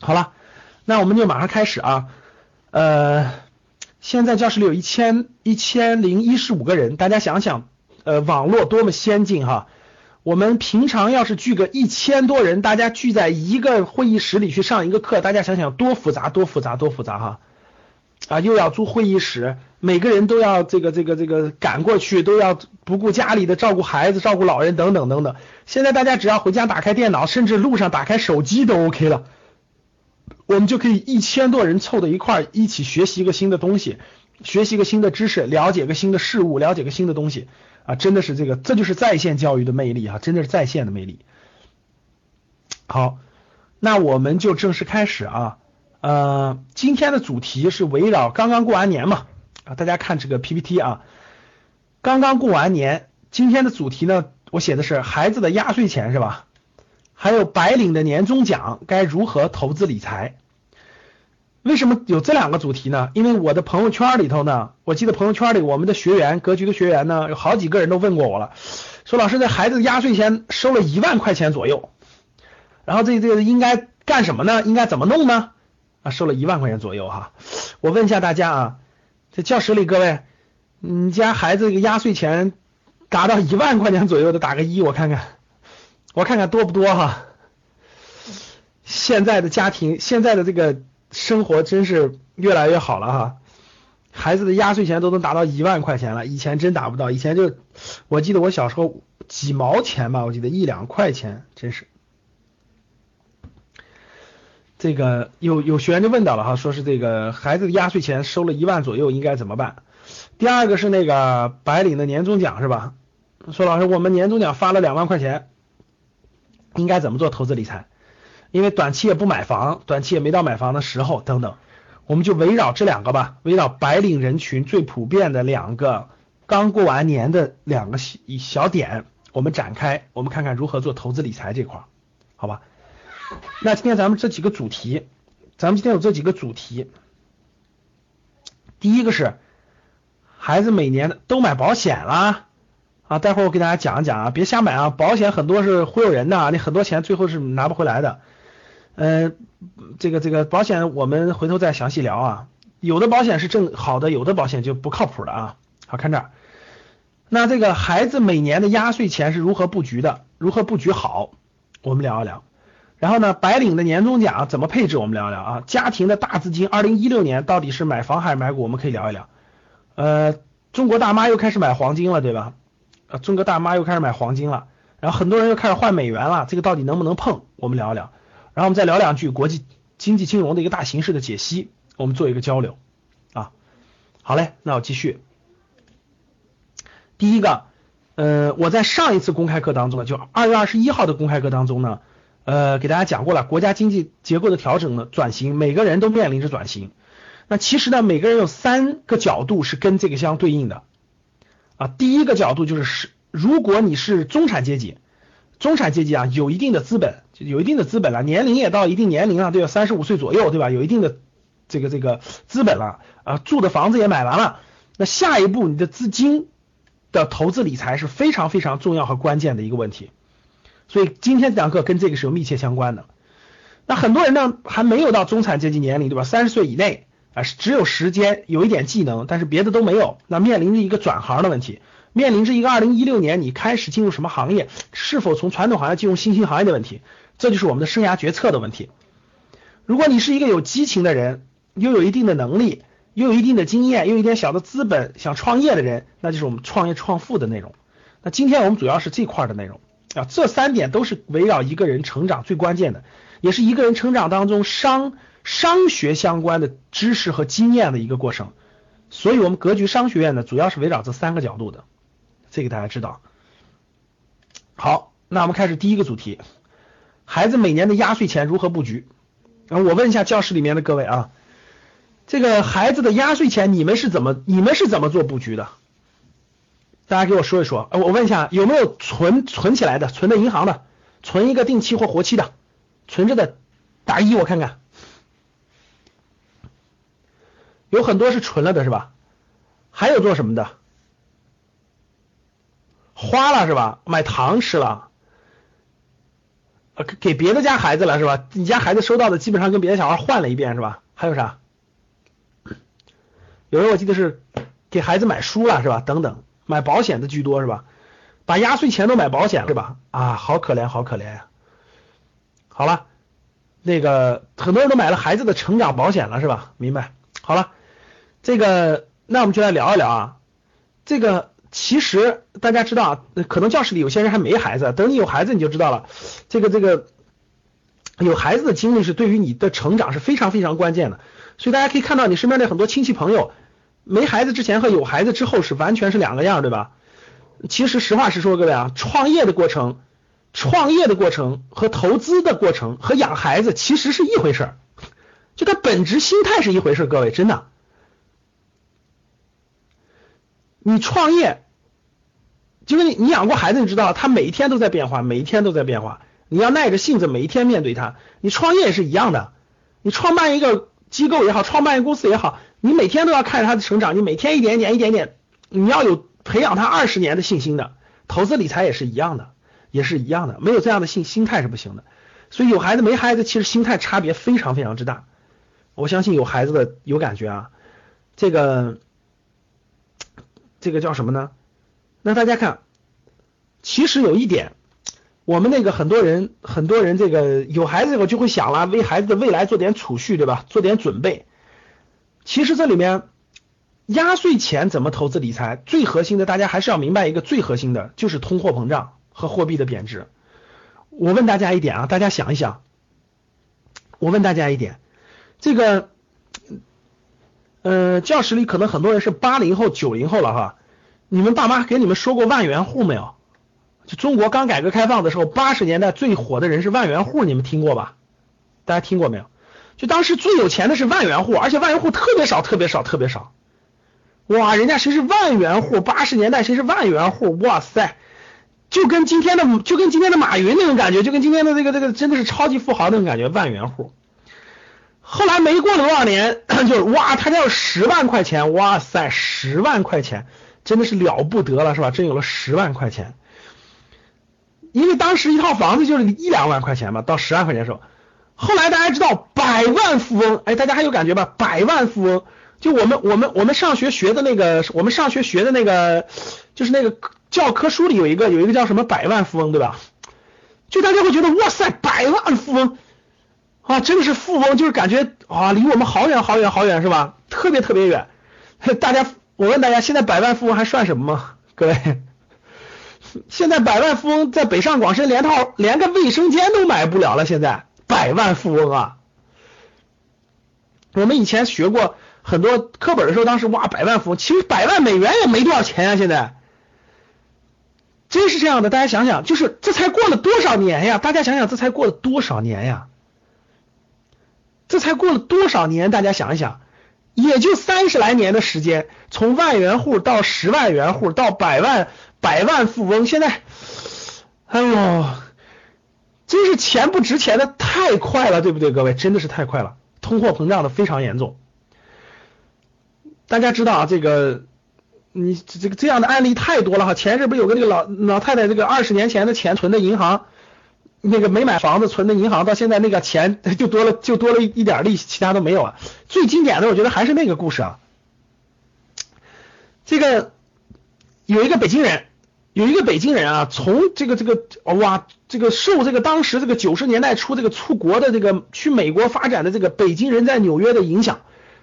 好了，那我们就马上开始啊。呃，现在教室里有一千一千零一十五个人，大家想想，呃，网络多么先进哈。我们平常要是聚个一千多人，大家聚在一个会议室里去上一个课，大家想想多复杂，多复杂，多复杂哈。啊，又要租会议室，每个人都要这个这个这个赶过去，都要不顾家里的照顾孩子、照顾老人等等等等。现在大家只要回家打开电脑，甚至路上打开手机都 OK 了，我们就可以一千多人凑到一块儿，一起学习一个新的东西，学习一个新的知识，了解个新的事物，了解个新的东西啊，真的是这个，这就是在线教育的魅力啊，真的是在线的魅力。好，那我们就正式开始啊。呃，今天的主题是围绕刚刚过完年嘛啊，大家看这个 PPT 啊，刚刚过完年，今天的主题呢，我写的是孩子的压岁钱是吧？还有白领的年终奖该如何投资理财？为什么有这两个主题呢？因为我的朋友圈里头呢，我记得朋友圈里我们的学员，格局的学员呢，有好几个人都问过我了，说老师这孩子压岁钱收了一万块钱左右，然后这这个应该干什么呢？应该怎么弄呢？啊，收了一万块钱左右哈，我问一下大家啊，在教室里各位，你家孩子这个压岁钱达到一万块钱左右的打个一，我看看，我看看多不多哈？现在的家庭，现在的这个生活真是越来越好了哈，孩子的压岁钱都能达到一万块钱了，以前真达不到，以前就我记得我小时候几毛钱吧，我记得一两块钱，真是。这个有有学员就问到了哈，说是这个孩子的压岁钱收了一万左右，应该怎么办？第二个是那个白领的年终奖是吧？说老师，我们年终奖发了两万块钱，应该怎么做投资理财？因为短期也不买房，短期也没到买房的时候等等，我们就围绕这两个吧，围绕白领人群最普遍的两个刚过完年的两个小小点，我们展开，我们看看如何做投资理财这块，好吧？那今天咱们这几个主题，咱们今天有这几个主题。第一个是孩子每年都买保险啦啊，待会儿我给大家讲一讲啊，别瞎买啊，保险很多是忽悠人的啊，你很多钱最后是拿不回来的。嗯，这个这个保险我们回头再详细聊啊，有的保险是正好的，有的保险就不靠谱的啊。好看这儿，那这个孩子每年的压岁钱是如何布局的？如何布局好？我们聊一聊。然后呢，白领的年终奖怎么配置？我们聊一聊啊。家庭的大资金，二零一六年到底是买房还是买股？我们可以聊一聊。呃，中国大妈又开始买黄金了，对吧？呃，中国大妈又开始买黄金了，然后很多人又开始换美元了，这个到底能不能碰？我们聊一聊。然后我们再聊两句国际经济金融的一个大形势的解析，我们做一个交流啊。好嘞，那我继续。第一个，呃，我在上一次公开课当中，就二月二十一号的公开课当中呢。呃，给大家讲过了，国家经济结构的调整呢，转型，每个人都面临着转型。那其实呢，每个人有三个角度是跟这个相对应的啊。第一个角度就是是，如果你是中产阶级，中产阶级啊，有一定的资本，就有一定的资本了，年龄也到一定年龄了，都要三十五岁左右，对吧？有一定的这个这个资本了啊，住的房子也买完了，那下一步你的资金的投资理财是非常非常重要和关键的一个问题。所以今天这堂课跟这个是有密切相关的。那很多人呢还没有到中产阶级年龄，对吧？三十岁以内啊，只有时间，有一点技能，但是别的都没有。那面临着一个转行的问题，面临着一个二零一六年你开始进入什么行业，是否从传统行业进入新兴行业的问题，这就是我们的生涯决策的问题。如果你是一个有激情的人，又有一定的能力，又有一定的经验，又有一点小的资本，想创业的人，那就是我们创业创富的内容。那今天我们主要是这块的内容。啊，这三点都是围绕一个人成长最关键的，也是一个人成长当中商商学相关的知识和经验的一个过程。所以，我们格局商学院呢，主要是围绕这三个角度的，这个大家知道。好，那我们开始第一个主题：孩子每年的压岁钱如何布局？啊，我问一下教室里面的各位啊，这个孩子的压岁钱你们是怎么你们是怎么做布局的？大家给我说一说，我问一下，有没有存存起来的，存在银行的，存一个定期或活期的，存着的，打一我看看，有很多是存了的是吧？还有做什么的？花了是吧？买糖吃了，呃给别的家孩子了是吧？你家孩子收到的基本上跟别的小孩换了一遍是吧？还有啥？有人我记得是给孩子买书了是吧？等等，买保险的居多是吧？把压岁钱都买保险了是吧？啊，好可怜，好可怜呀！好了，那个很多人都买了孩子的成长保险了是吧？明白？好了，这个那我们就来聊一聊啊，这个其实大家知道啊，可能教室里有些人还没孩子，等你有孩子你就知道了，这个这个有孩子的经历是对于你的成长是非常非常关键的，所以大家可以看到你身边的很多亲戚朋友没孩子之前和有孩子之后是完全是两个样，对吧？其实实话实说，各位啊，创业的过程、创业的过程和投资的过程和养孩子其实是一回事儿，就它本质心态是一回事儿。各位，真的，你创业，就是你你养过孩子，你知道他每一天都在变化，每一天都在变化，你要耐着性子每一天面对他。你创业也是一样的，你创办一个机构也好，创办一个公司也好，你每天都要看着他的成长，你每天一点点一点点，你要有。培养他二十年的信心的，投资理财也是一样的，也是一样的，没有这样的心心态是不行的。所以有孩子没孩子，其实心态差别非常非常之大。我相信有孩子的有感觉啊，这个这个叫什么呢？那大家看，其实有一点，我们那个很多人很多人这个有孩子以后就会想了，为孩子的未来做点储蓄，对吧？做点准备。其实这里面。压岁钱怎么投资理财？最核心的，大家还是要明白一个最核心的，就是通货膨胀和货币的贬值。我问大家一点啊，大家想一想，我问大家一点，这个，呃，教室里可能很多人是八零后、九零后了哈，你们爸妈给你们说过万元户没有？就中国刚改革开放的时候，八十年代最火的人是万元户，你们听过吧？大家听过没有？就当时最有钱的是万元户，而且万元户特别少，特别少，特别少。哇，人家谁是万元户？八十年代谁是万元户？哇塞，就跟今天的就跟今天的马云那种感觉，就跟今天的这个这个真的是超级富豪那种感觉，万元户。后来没过了多少年，就是哇，他家有十万块钱，哇塞，十万块钱真的是了不得了，是吧？真有了十万块钱，因为当时一套房子就是一两万块钱嘛，到十万块钱的时候，后来大家知道百万富翁，哎，大家还有感觉吧？百万富翁。就我们我们我们上学学的那个，我们上学学的那个，就是那个教科书里有一个有一个叫什么百万富翁，对吧？就大家会觉得哇塞，百万富翁啊，真的是富翁，就是感觉啊，离我们好远好远好远，是吧？特别特别远。大家，我问大家，现在百万富翁还算什么吗？各位，现在百万富翁在北上广深连套连个卫生间都买不了了。现在百万富翁啊，我们以前学过。很多课本的时候，当时哇，百万富翁，其实百万美元也没多少钱啊！现在真是这样的，大家想想，就是这才过了多少年呀？大家想想，这才过了多少年呀？这才过了多少年？大家想一想，也就三十来年的时间，从万元户到十万元户到百万百万富翁，现在，哎呦，真是钱不值钱的太快了，对不对？各位，真的是太快了，通货膨胀的非常严重。大家知道啊，这个你这这个这样的案例太多了哈。前阵不是有个那个老老太太，这个二十年前的钱存的银行，那个没买房子存的银行，到现在那个钱 就多了，就多了一点利息，其他都没有啊。最经典的，我觉得还是那个故事啊。这个有一个北京人，有一个北京人啊，从这个这个哇，这个受这个当时这个九十年代初这个出国的这个去美国发展的这个北京人在纽约的影响。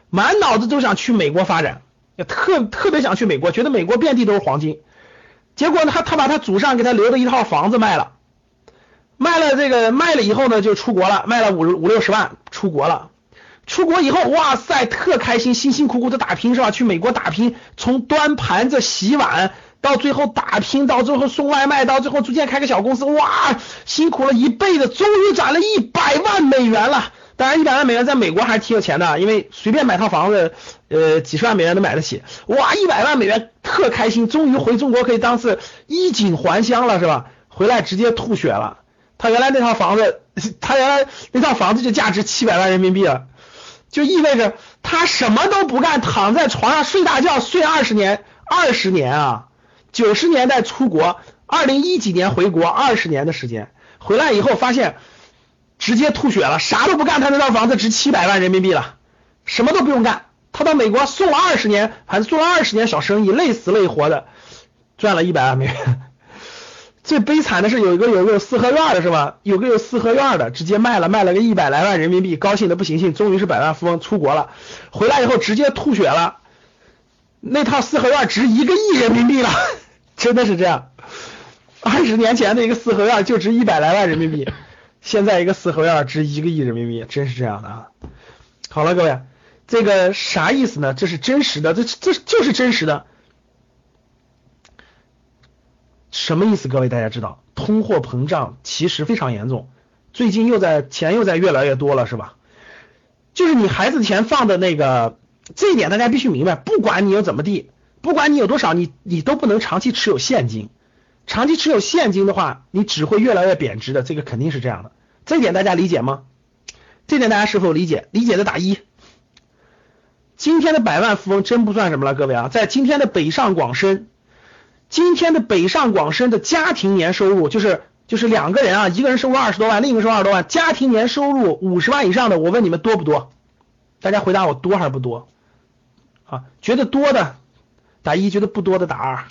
满脑子都想去美国发展，也特特别想去美国，觉得美国遍地都是黄金。结果呢，他他把他祖上给他留的一套房子卖了，卖了这个卖了以后呢，就出国了，卖了五五六十万出国了。出国以后，哇塞，特开心，辛辛苦苦的打拼是吧？去美国打拼，从端盘子洗碗到最后打拼，到最后送外卖，到最后逐渐开个小公司，哇，辛苦了一辈子，终于攒了一百万美元了。当然，一百万美元在美国还是挺有钱的，因为随便买套房子，呃，几十万美元都买得起。哇，一百万美元特开心，终于回中国可以当是衣锦还乡了，是吧？回来直接吐血了。他原来那套房子，他原来那套房子就价值七百万人民币了，就意味着他什么都不干，躺在床上睡大觉，睡二十年，二十年啊！九十年代出国，二零一几年回国，二十年的时间，回来以后发现。直接吐血了，啥都不干，他那套房子值七百万人民币了，什么都不用干，他到美国送了二十年，还是做了二十年小生意，累死累活的，赚了一百万美元。最悲惨的是有一个有个有四合院的是吧？有个有四合院的，直接卖了卖了个一百来万人民币，高兴的不行行，终于是百万富翁出国了，回来以后直接吐血了，那套四合院值一个亿人民币了，真的是这样。二十年前的一个四合院就值一百来万人民币，现在一个四合院值一个亿人民币，真是这样的啊！好了，各位，这个啥意思呢？这是真实的，这这就是真实的。什么意思？各位大家知道，通货膨胀其实非常严重，最近又在钱又在越来越多了，是吧？就是你孩子钱放的那个，这一点大家必须明白，不管你有怎么地，不管你有多少，你你都不能长期持有现金。长期持有现金的话，你只会越来越贬值的，这个肯定是这样的。这点大家理解吗？这点大家是否理解？理解的打一。今天的百万富翁真不算什么了，各位啊，在今天的北上广深，今天的北上广深的家庭年收入就是就是两个人啊，一个人收入二十多万，另一个收入二十多万，家庭年收入五十万以上的，我问你们多不多？大家回答我多还是不多？啊，觉得多的打一，觉得不多的打二。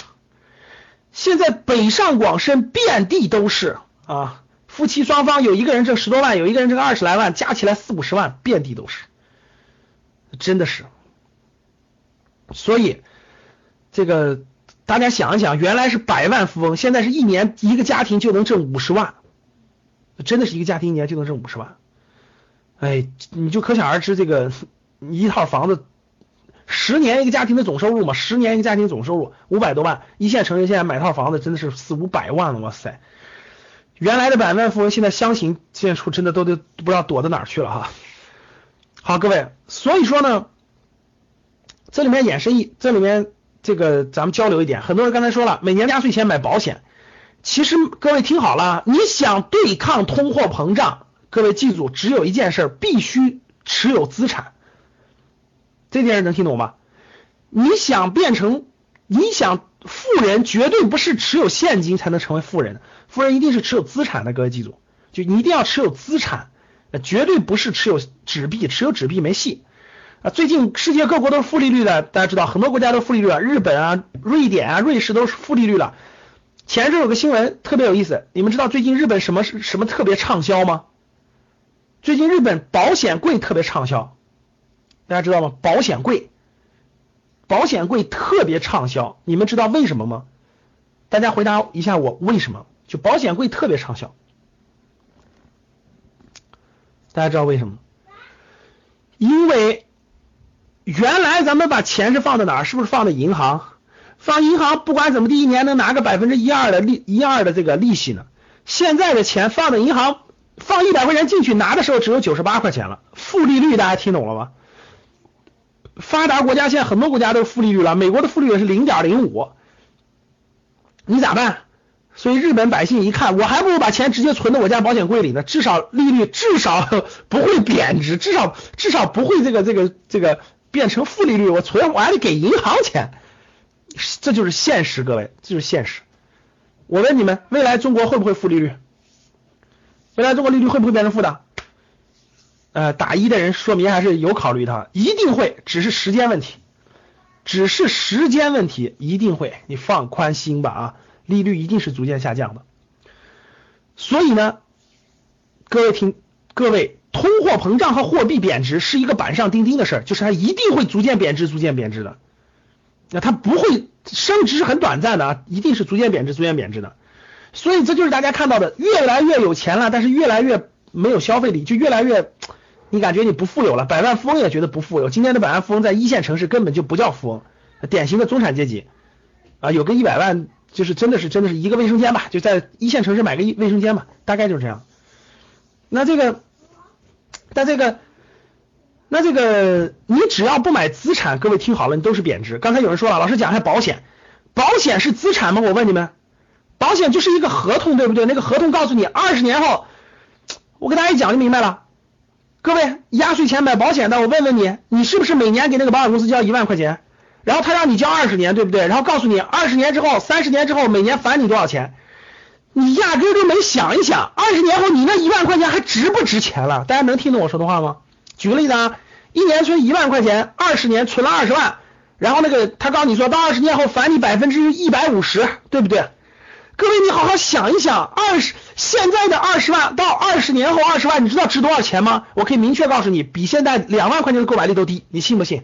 现在北上广深遍地都是啊，夫妻双方有一个人挣十多万，有一个人挣二十来万，加起来四五十万，遍地都是，真的是。所以这个大家想一想，原来是百万富翁，现在是一年一个家庭就能挣五十万，真的是一个家庭一年就能挣五十万。哎，你就可想而知，这个一套房子。十年一个家庭的总收入嘛，十年一个家庭总收入五百多万，一线城市现在买套房子真的是四五百万了，哇塞！原来的百万富翁现在相形见绌，真的都都不知道躲到哪儿去了哈。好，各位，所以说呢，这里面衍生一，这里面这个咱们交流一点，很多人刚才说了，每年压岁钱买保险，其实各位听好了，你想对抗通货膨胀，各位记住，只有一件事，必须持有资产。这件事能听懂吗？你想变成你想富人，绝对不是持有现金才能成为富人，富人一定是持有资产的。各位记住，就你一定要持有资产，绝对不是持有纸币，持有纸币没戏啊！最近世界各国都是负利率的，大家知道很多国家都负利率了，日本啊、瑞典啊、瑞士都是负利率了。前阵有个新闻特别有意思，你们知道最近日本什么什么特别畅销吗？最近日本保险柜特别畅销。大家知道吗？保险柜，保险柜特别畅销，你们知道为什么吗？大家回答一下我，为什么？就保险柜特别畅销，大家知道为什么？因为原来咱们把钱是放在哪儿？是不是放在银行？放银行不管怎么地，一年能拿个百分之一二的利一二的这个利息呢？现在的钱放在银行，放一百块钱进去拿的时候只有九十八块钱了，负利率，大家听懂了吗？发达国家现在很多国家都是负利率了，美国的负利率是零点零五，你咋办？所以日本百姓一看，我还不如把钱直接存到我家保险柜里呢，至少利率至少不会贬值，至少至少不会这个这个这个变成负利率，我存我还得给银行钱，这就是现实，各位，这就是现实。我问你们，未来中国会不会负利率？未来中国利率会不会变成负的？呃，打一的人说明还是有考虑的，一定会，只是时间问题，只是时间问题，一定会，你放宽心吧啊，利率一定是逐渐下降的。所以呢，各位听，各位，通货膨胀和货币贬值是一个板上钉钉的事儿，就是它一定会逐渐贬值，逐渐贬值的。那它不会升值是很短暂的啊，一定是逐渐贬值，逐渐贬值的。所以这就是大家看到的，越来越有钱了，但是越来越没有消费力，就越来越。你感觉你不富有了，百万富翁也觉得不富有。今天的百万富翁在一线城市根本就不叫富翁，典型的中产阶级啊，有个一百万就是真的是真的是一个卫生间吧，就在一线城市买个卫生间吧，大概就是这样。那这个，那这个，那这个，你只要不买资产，各位听好了，你都是贬值。刚才有人说了，老师讲一下保险，保险是资产吗？我问你们，保险就是一个合同，对不对？那个合同告诉你二十年后，我给大家一讲就明白了。各位，压岁钱买保险的，我问问你，你是不是每年给那个保险公司交一万块钱？然后他让你交二十年，对不对？然后告诉你二十年之后、三十年之后每年返你多少钱？你压根都没想一想，二十年后你那一万块钱还值不值钱了？大家能听懂我说的话吗？举个例子啊，一年存一万块钱，二十年存了二十万，然后那个他告诉你说到二十年后返你百分之一百五十，对不对？各位你好好想一想，二十现在的二十万到二十年后二十万，你知道值多少钱吗？我可以明确告诉你，比现在两万块钱的购买力都低，你信不信？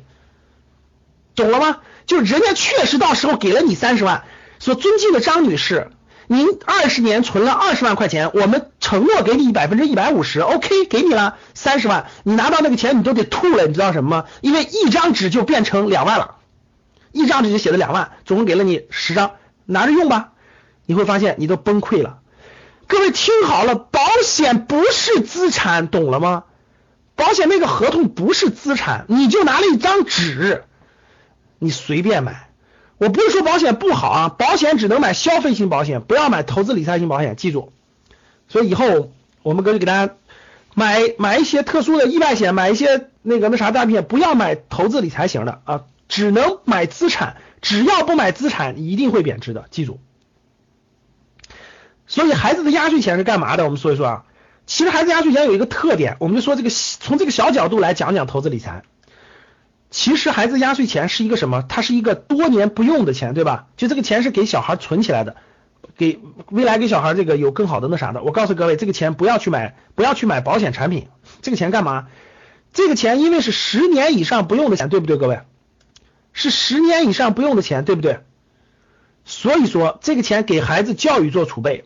懂了吗？就是人家确实到时候给了你三十万，所尊敬的张女士。您二十年存了二十万块钱，我们承诺给你百分之一百五十，OK，给你了三十万，你拿到那个钱你都得吐了，你知道什么吗？因为一张纸就变成两万了，一张纸就写了两万，总共给了你十张，拿着用吧，你会发现你都崩溃了。各位听好了，保险不是资产，懂了吗？保险那个合同不是资产，你就拿了一张纸，你随便买。我不是说保险不好啊，保险只能买消费型保险，不要买投资理财型保险，记住。所以以后我们可以给大家买买一些特殊的意外险，买一些那个那啥诈骗，不要买投资理财型的啊，只能买资产，只要不买资产，一定会贬值的，记住。所以孩子的压岁钱是干嘛的？我们说一说啊，其实孩子压岁钱有一个特点，我们就说这个从这个小角度来讲讲投资理财。其实孩子压岁钱是一个什么？它是一个多年不用的钱，对吧？就这个钱是给小孩存起来的，给未来给小孩这个有更好的那啥的。我告诉各位，这个钱不要去买，不要去买保险产品。这个钱干嘛？这个钱因为是十年以上不用的钱，对不对？各位，是十年以上不用的钱，对不对？所以说这个钱给孩子教育做储备，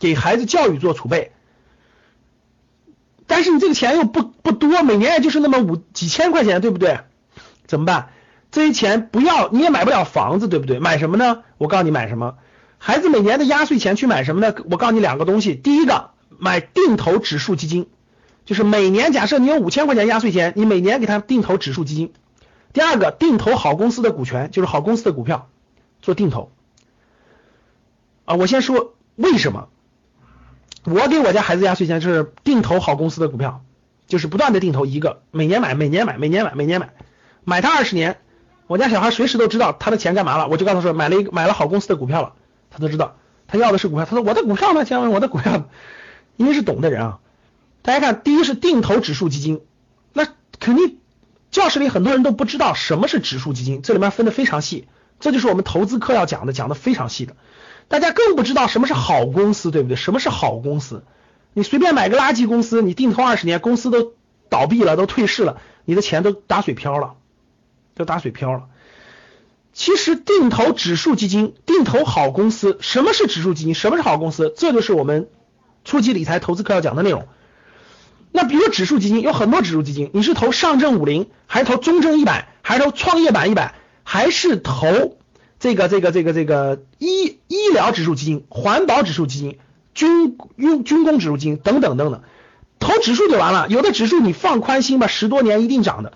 给孩子教育做储备。但是你这个钱又不不多，每年也就是那么五几千块钱，对不对？怎么办？这些钱不要，你也买不了房子，对不对？买什么呢？我告诉你买什么。孩子每年的压岁钱去买什么呢？我告诉你两个东西。第一个，买定投指数基金，就是每年假设你有五千块钱压岁钱，你每年给他定投指数基金。第二个，定投好公司的股权，就是好公司的股票做定投。啊，我先说为什么。我给我家孩子压岁钱就是定投好公司的股票，就是不断的定投一个，每年买，每年买，每年买，每年买，买它二十年。我家小孩随时都知道他的钱干嘛了，我就告诉他说买了一个买了好公司的股票了，他都知道他要的是股票。他说我的股票呢？先问我的股票，因为是懂的人啊。大家看，第一是定投指数基金，那肯定教室里很多人都不知道什么是指数基金，这里面分的非常细，这就是我们投资课要讲的，讲的非常细的。大家更不知道什么是好公司，对不对？什么是好公司？你随便买个垃圾公司，你定投二十年，公司都倒闭了，都退市了，你的钱都打水漂了，都打水漂了。其实定投指数基金，定投好公司，什么是指数基金？什么是好公司？这就是我们初级理财投资课要讲的内容。那比如指数基金有很多指数基金，你是投上证五零，还是投中证一百，还是投创业板一百，还是投？这个这个这个这个医医疗指数基金、环保指数基金、军用军工指数基金等等等等，投指数就完了。有的指数你放宽心吧，十多年一定涨的。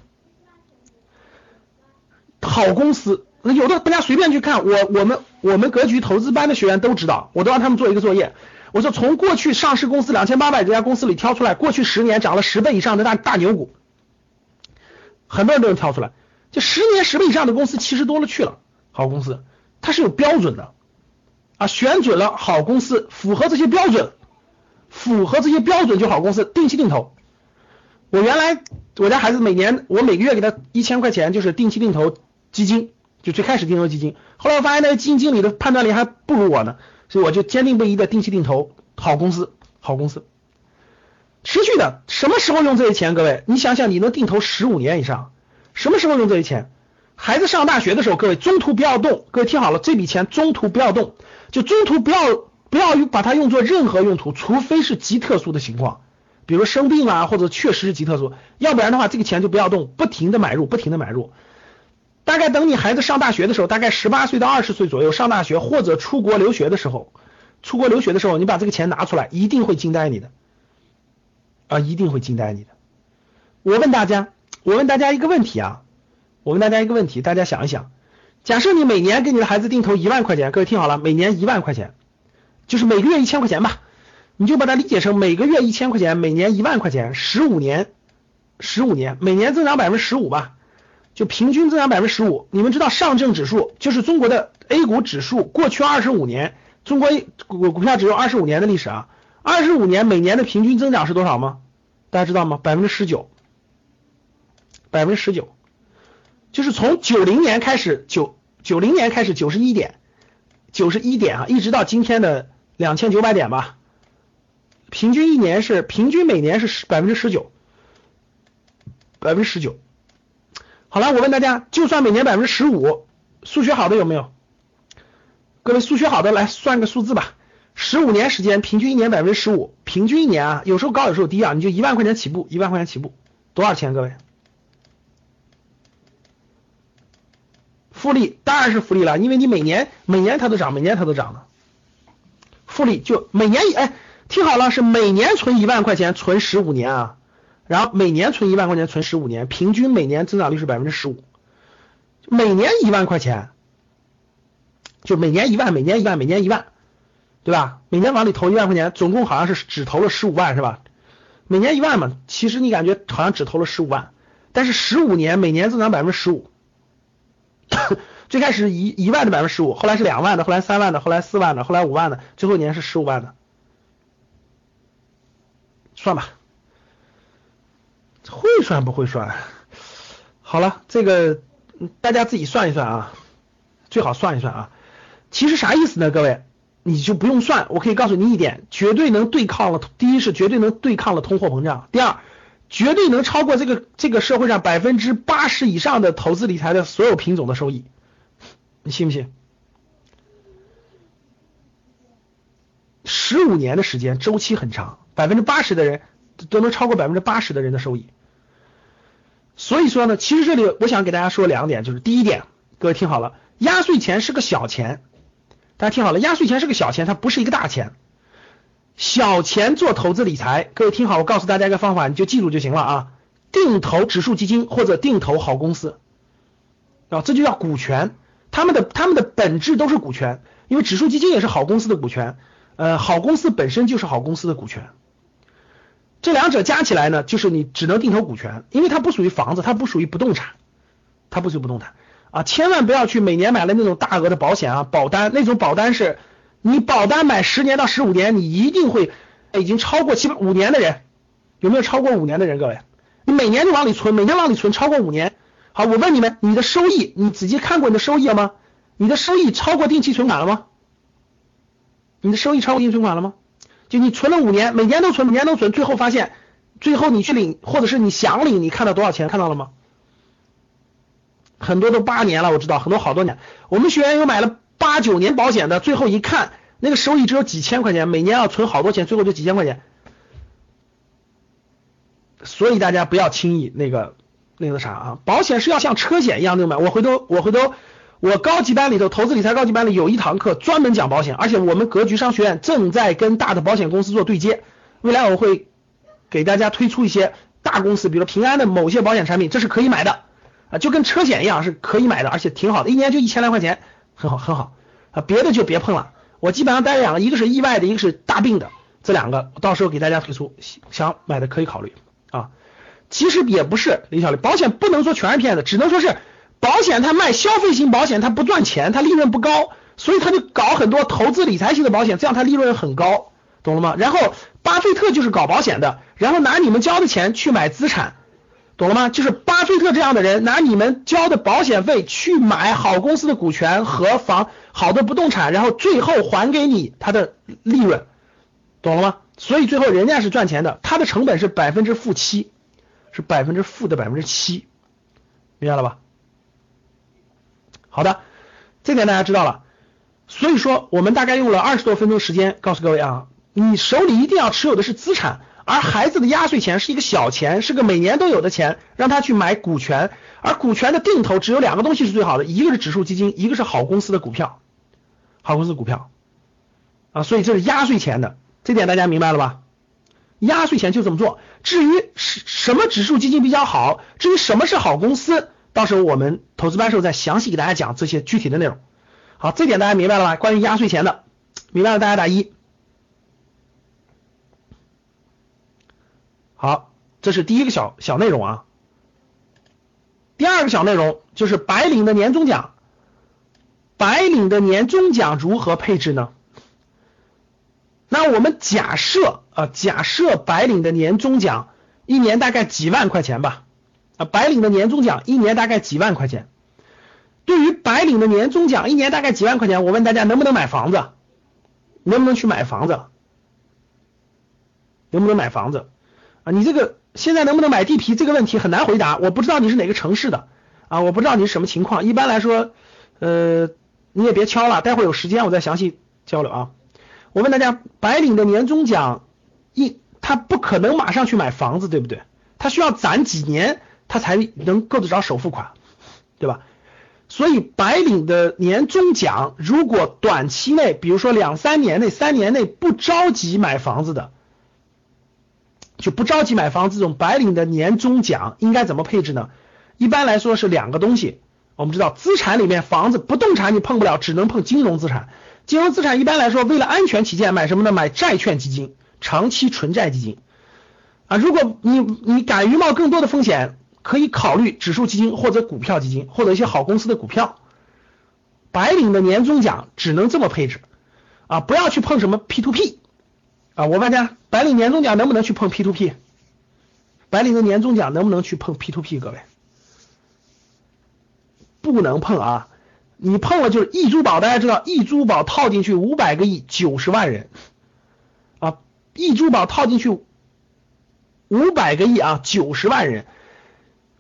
好公司，有的大家随便去看，我我们我们格局投资班的学员都知道，我都让他们做一个作业。我说从过去上市公司两千八百多家公司里挑出来，过去十年涨了十倍以上的大大牛股，很多人都能挑出来。就十年十倍以上的公司其实多了去了。好公司，它是有标准的啊，选准了好公司，符合这些标准，符合这些标准就好公司，定期定投。我原来我家孩子每年我每个月给他一千块钱，就是定期定投基金，就最开始定投基金，后来我发现那个基金经理的判断力还不如我呢，所以我就坚定不移的定期定投好公司，好公司，持续的，什么时候用这些钱？各位，你想想，你能定投十五年以上，什么时候用这些钱？孩子上大学的时候，各位中途不要动。各位听好了，这笔钱中途不要动，就中途不要不要把它用作任何用途，除非是极特殊的情况，比如生病啦，或者确实是极特殊，要不然的话，这个钱就不要动，不停的买入，不停的买入。大概等你孩子上大学的时候，大概十八岁到二十岁左右上大学或者出国留学的时候，出国留学的时候，你把这个钱拿出来，一定会惊呆你的啊，一定会惊呆你的。我问大家，我问大家一个问题啊。我问大家一个问题，大家想一想，假设你每年给你的孩子定投一万块钱，各位听好了，每年一万块钱，就是每个月一千块钱吧，你就把它理解成每个月一千块钱，每年一万块钱，十五年，十五年，每年增长百分之十五吧，就平均增长百分之十五。你们知道上证指数就是中国的 A 股指数，过去二十五年中国股股票只有二十五年的历史啊，二十五年每年的平均增长是多少吗？大家知道吗？百分之十九，百分之十九，就是从九零年开始，九九零年开始九十一点，九十一点啊，一直到今天的两千九百点吧，平均一年是平均每年是十百分之十九，百分之十九。好了，我问大家，就算每年百分之十五，数学好的有没有？各位数学好的来算个数字吧。十五年时间，平均一年百分之十五，平均一年啊，有时候高有时候低啊，你就一万块钱起步，一万块钱起步，多少钱？各位，复利当然是复利了，因为你每年每年它都涨，每年它都涨的，复利就每年哎，听好了，是每年存一万块钱，存十五年啊。然后每年存一万块钱，存十五年，平均每年增长率是百分之十五。每年一万块钱，就每年一万，每年一万，每年一万，对吧？每年往里投一万块钱，总共好像是只投了十五万，是吧？每年一万嘛，其实你感觉好像只投了十五万，但是十五年每年增长百分之十五。最开始一一万的百分之十五，后来是两万的，后来三万的，后来四万的，后来五万的，最后一年是十五万的，算吧。会算不会算？好了，这个大家自己算一算啊，最好算一算啊。其实啥意思呢？各位，你就不用算，我可以告诉你一点，绝对能对抗了。第一是绝对能对抗了通货膨胀，第二绝对能超过这个这个社会上百分之八十以上的投资理财的所有品种的收益，你信不信？十五年的时间周期很长，百分之八十的人都能超过百分之八十的人的收益。所以说呢，其实这里我想给大家说两点，就是第一点，各位听好了，压岁钱是个小钱，大家听好了，压岁钱是个小钱，它不是一个大钱。小钱做投资理财，各位听好，我告诉大家一个方法，你就记住就行了啊。定投指数基金或者定投好公司，啊，这就叫股权，他们的他们的本质都是股权，因为指数基金也是好公司的股权，呃，好公司本身就是好公司的股权。这两者加起来呢，就是你只能定投股权，因为它不属于房子，它不属于不动产，它不属于不动产。啊！千万不要去每年买了那种大额的保险啊，保单那种保单是，你保单买十年到十五年，你一定会已经超过七五年的人，有没有超过五年的人？各位，你每年就往里存，每年往里存超过五年，好，我问你们，你的收益，你仔细看过你的收益了吗？你的收益超过定期存款了吗？你的收益超过定期存款了吗？就你存了五年，每年都存，每年都存，最后发现，最后你去领，或者是你想领，你看到多少钱？看到了吗？很多都八年了，我知道很多好多年。我们学员有买了八九年保险的，最后一看，那个收益只有几千块钱，每年要存好多钱，最后就几千块钱。所以大家不要轻易那个那个啥啊，保险是要像车险一样那买。我回头我回头。我高级班里头，投资理财高级班里有一堂课专门讲保险，而且我们格局商学院正在跟大的保险公司做对接，未来我会给大家推出一些大公司，比如平安的某些保险产品，这是可以买的啊，就跟车险一样是可以买的，而且挺好的，一年就一千来块钱，很好很好啊，别的就别碰了。我基本上带两个，一个是意外的，一个是大病的，这两个到时候给大家推出，想买的可以考虑啊。其实也不是李小丽，保险不能说全是骗子，只能说是。保险它卖消费型保险，它不赚钱，它利润不高，所以他就搞很多投资理财型的保险，这样它利润很高，懂了吗？然后巴菲特就是搞保险的，然后拿你们交的钱去买资产，懂了吗？就是巴菲特这样的人拿你们交的保险费去买好公司的股权和房好的不动产，然后最后还给你他的利润，懂了吗？所以最后人家是赚钱的，他的成本是百分之负七，是百分之负的百分之七，明白了吧？好的，这点大家知道了。所以说，我们大概用了二十多分钟时间，告诉各位啊，你手里一定要持有的是资产，而孩子的压岁钱是一个小钱，是个每年都有的钱，让他去买股权。而股权的定投只有两个东西是最好的，一个是指数基金，一个是好公司的股票，好公司股票啊。所以这是压岁钱的，这点大家明白了吧？压岁钱就这么做。至于什什么指数基金比较好，至于什么是好公司。到时候我们投资班时候再详细给大家讲这些具体的内容。好，这点大家明白了吧？关于压岁钱的，明白了大家打一。好，这是第一个小小内容啊。第二个小内容就是白领的年终奖。白领的年终奖如何配置呢？那我们假设啊，假设白领的年终奖一年大概几万块钱吧，啊，白领的年终奖一年大概几万块钱。对于白领的年终奖一年大概几万块钱，我问大家能不能买房子？能不能去买房子？能不能买房子？你这个现在能不能买地皮这个问题很难回答，我不知道你是哪个城市的啊，我不知道你是什么情况。一般来说，呃，你也别敲了，待会有时间我再详细交流啊。我问大家，白领的年终奖一，他不可能马上去买房子，对不对？他需要攒几年，他才能够得着首付款，对吧？所以白领的年终奖，如果短期内，比如说两三年内、三年内不着急买房子的，就不着急买房，这种白领的年终奖应该怎么配置呢？一般来说是两个东西。我们知道，资产里面房子、不动产你碰不了，只能碰金融资产。金融资产一般来说，为了安全起见，买什么呢？买债券基金、长期纯债基金啊。如果你你敢于冒更多的风险，可以考虑指数基金或者股票基金，或者一些好公司的股票。白领的年终奖只能这么配置啊，不要去碰什么 P to P 啊。我问大家，白领年终奖能不能去碰 P to P？白领的年终奖能不能去碰 P to P？各位，不能碰啊。你碰了就是易珠宝，大家知道易珠宝套进去五百个亿，九十万人啊，易珠宝套进去五百个亿啊，九十万人。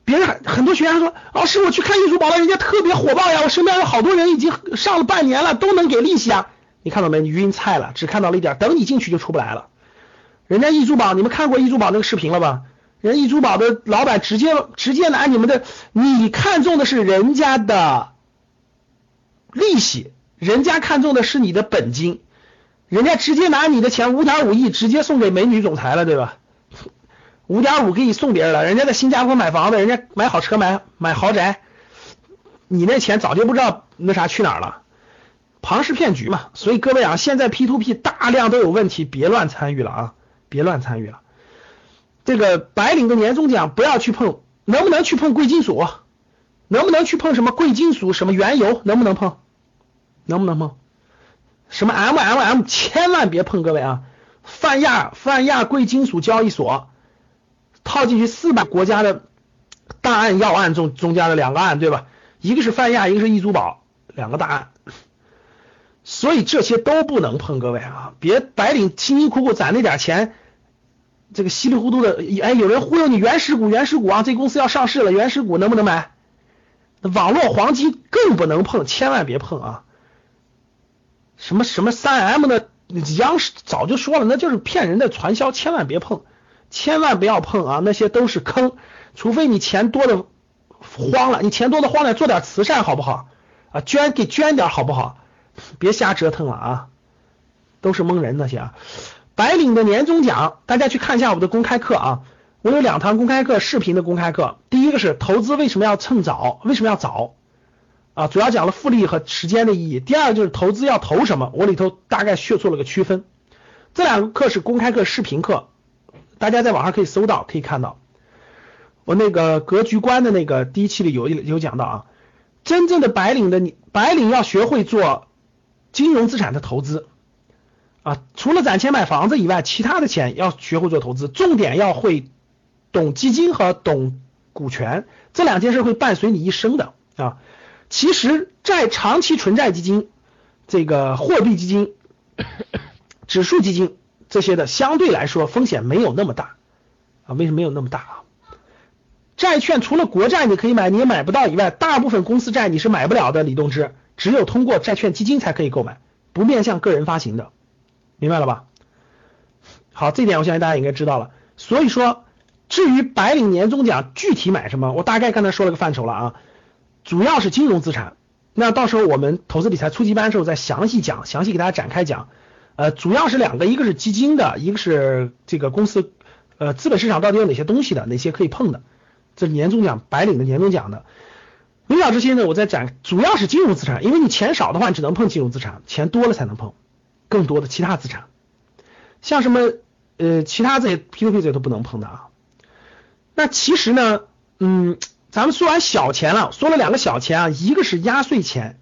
别人很多学员说，老师我去看易珠宝了，人家特别火爆呀，我身边有好多人已经上了半年了，都能给利息啊。你看到没？你晕菜了，只看到了一点，等你进去就出不来了。人家易珠宝，你们看过易珠宝那个视频了吧？人易珠宝的老板直接直接拿你们的，你看中的是人家的。利息，人家看中的是你的本金，人家直接拿你的钱五点五亿直接送给美女总裁了，对吧？五点五给你送别人了，人家在新加坡买房子，人家买好车买买豪宅，你那钱早就不知道那啥去哪儿了，庞氏骗局嘛。所以各位啊，现在 P to P 大量都有问题，别乱参与了啊，别乱参与了。这个白领的年终奖不要去碰，能不能去碰贵金属？能不能去碰什么贵金属？什么原油？能不能碰？能不能碰？什么 M M M？千万别碰，各位啊！泛亚泛亚贵金属交易所套进去四百国家的大案要案中中间的两个案，对吧？一个是泛亚，一个是易珠宝，两个大案。所以这些都不能碰，各位啊！别白领辛辛苦苦攒那点钱，这个稀里糊涂的，哎，有人忽悠你原始股，原始股啊，这公司要上市了，原始股能不能买？网络黄金更不能碰，千万别碰啊！什么什么三 M 的，央视早就说了，那就是骗人的传销，千万别碰，千万不要碰啊！那些都是坑，除非你钱多的慌了，你钱多的慌了，做点慈善好不好？啊，捐给捐点好不好？别瞎折腾了啊！都是蒙人那些啊！白领的年终奖，大家去看一下我的公开课啊！我有两堂公开课，视频的公开课。第一个是投资为什么要趁早，为什么要早啊？主要讲了复利和时间的意义。第二个就是投资要投什么，我里头大概去做了个区分。这两个课是公开课视频课，大家在网上可以搜到，可以看到。我那个格局观的那个第一期里有有讲到啊，真正的白领的你，白领要学会做金融资产的投资啊，除了攒钱买房子以外，其他的钱要学会做投资，重点要会。懂基金和懂股权这两件事会伴随你一生的啊。其实债长期存债基金、这个货币基金、指数基金这些的相对来说风险没有那么大啊。为什么没有那么大啊？债券除了国债你可以买，你也买不到以外，大部分公司债你是买不了的。李东芝只有通过债券基金才可以购买，不面向个人发行的，明白了吧？好，这点我相信大家应该知道了。所以说。至于白领年终奖具体买什么，我大概刚才说了个范畴了啊，主要是金融资产。那到时候我们投资理财初级班的时候再详细讲，详细给大家展开讲。呃，主要是两个，一个是基金的，一个是这个公司呃资本市场到底有哪些东西的，哪些可以碰的。这年终奖，白领的年终奖的。领导这些呢，我在讲，主要是金融资产，因为你钱少的话，你只能碰金融资产，钱多了才能碰更多的其他资产，像什么呃其他这些 P to P 这些都不能碰的啊。那其实呢，嗯，咱们说完小钱了，说了两个小钱啊，一个是压岁钱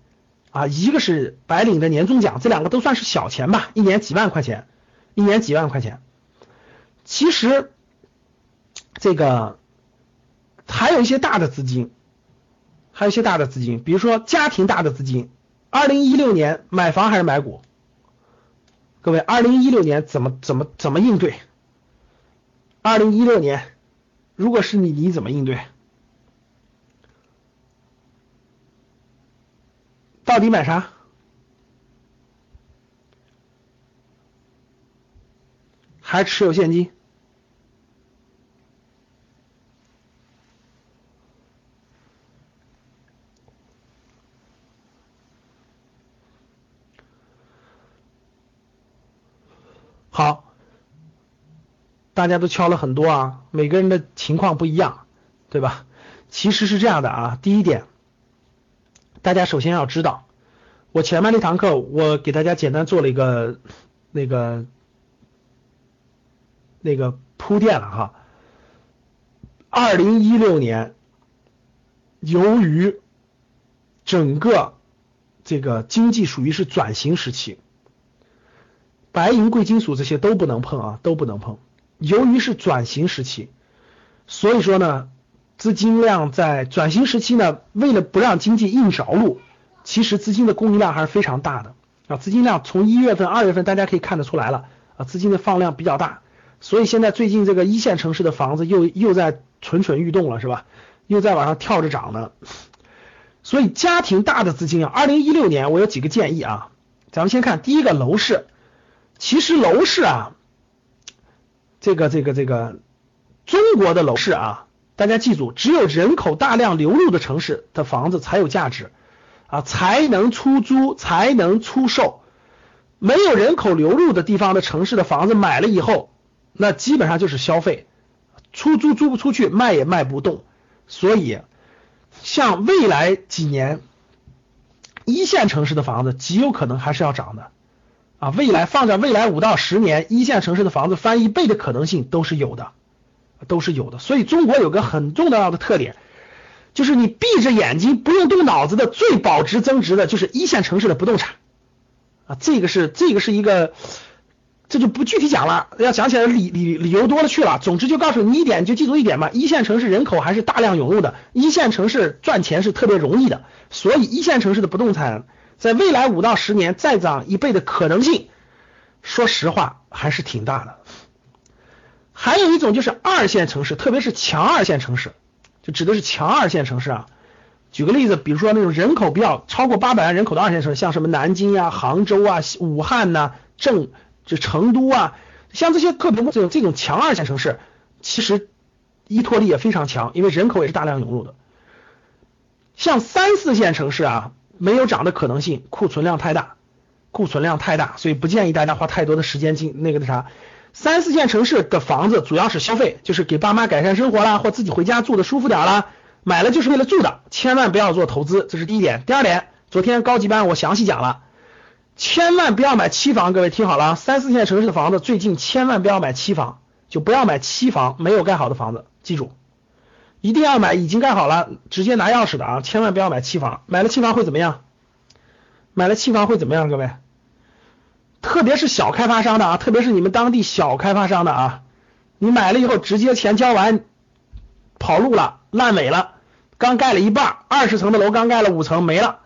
啊，一个是白领的年终奖，这两个都算是小钱吧，一年几万块钱。一年几万块钱。其实这个还有一些大的资金，还有一些大的资金，比如说家庭大的资金，二零一六年买房还是买股？各位，二零一六年怎么怎么怎么应对？二零一六年，如果是你，你怎么应对？到底买啥？还持有现金？好，大家都敲了很多啊，每个人的情况不一样，对吧？其实是这样的啊，第一点，大家首先要知道，我前面那堂课我给大家简单做了一个那个那个铺垫了哈。二零一六年，由于整个这个经济属于是转型时期。白银、贵金属这些都不能碰啊，都不能碰。由于是转型时期，所以说呢，资金量在转型时期呢，为了不让经济硬着陆，其实资金的供应量还是非常大的啊。资金量从一月份、二月份大家可以看得出来了啊，资金的放量比较大。所以现在最近这个一线城市的房子又又在蠢蠢欲动了，是吧？又在往上跳着涨呢。所以家庭大的资金啊，二零一六年我有几个建议啊，咱们先看第一个楼市。其实楼市啊，这个这个这个中国的楼市啊，大家记住，只有人口大量流入的城市的房子才有价值啊，才能出租，才能出售。没有人口流入的地方的城市的房子买了以后，那基本上就是消费，出租租不出去，卖也卖不动。所以，像未来几年，一线城市的房子极有可能还是要涨的。啊，未来放在未来五到十年，一线城市的房子翻一倍的可能性都是有的，都是有的。所以中国有个很重要的特点，就是你闭着眼睛不用动脑子的最保值增值的就是一线城市的不动产啊，这个是这个是一个，这就不具体讲了，要讲起来理理理由多了去了。总之就告诉你一点，就记住一点嘛，一线城市人口还是大量涌入的，一线城市赚钱是特别容易的，所以一线城市的不动产。在未来五到十年再涨一倍的可能性，说实话还是挺大的。还有一种就是二线城市，特别是强二线城市，就指的是强二线城市啊。举个例子，比如说那种人口比较超过八百万人口的二线城市，像什么南京啊、杭州啊、武汉呐、郑这成都啊，像这些特别这种这种强二线城市，其实依托力也非常强，因为人口也是大量涌入的。像三四线城市啊。没有涨的可能性，库存量太大，库存量太大，所以不建议大家花太多的时间进那个那啥。三四线城市的房子主要是消费，就是给爸妈改善生活啦，或自己回家住的舒服点啦，买了就是为了住的，千万不要做投资，这是第一点。第二点，昨天高级班我详细讲了，千万不要买期房，各位听好了，三四线城市的房子最近千万不要买期房，就不要买期房，没有盖好的房子，记住。一定要买已经盖好了，直接拿钥匙的啊！千万不要买期房，买了期房会怎么样？买了期房会怎么样？各位，特别是小开发商的啊，特别是你们当地小开发商的啊，你买了以后直接钱交完，跑路了，烂尾了，刚盖了一半，二十层的楼刚盖了五层没了，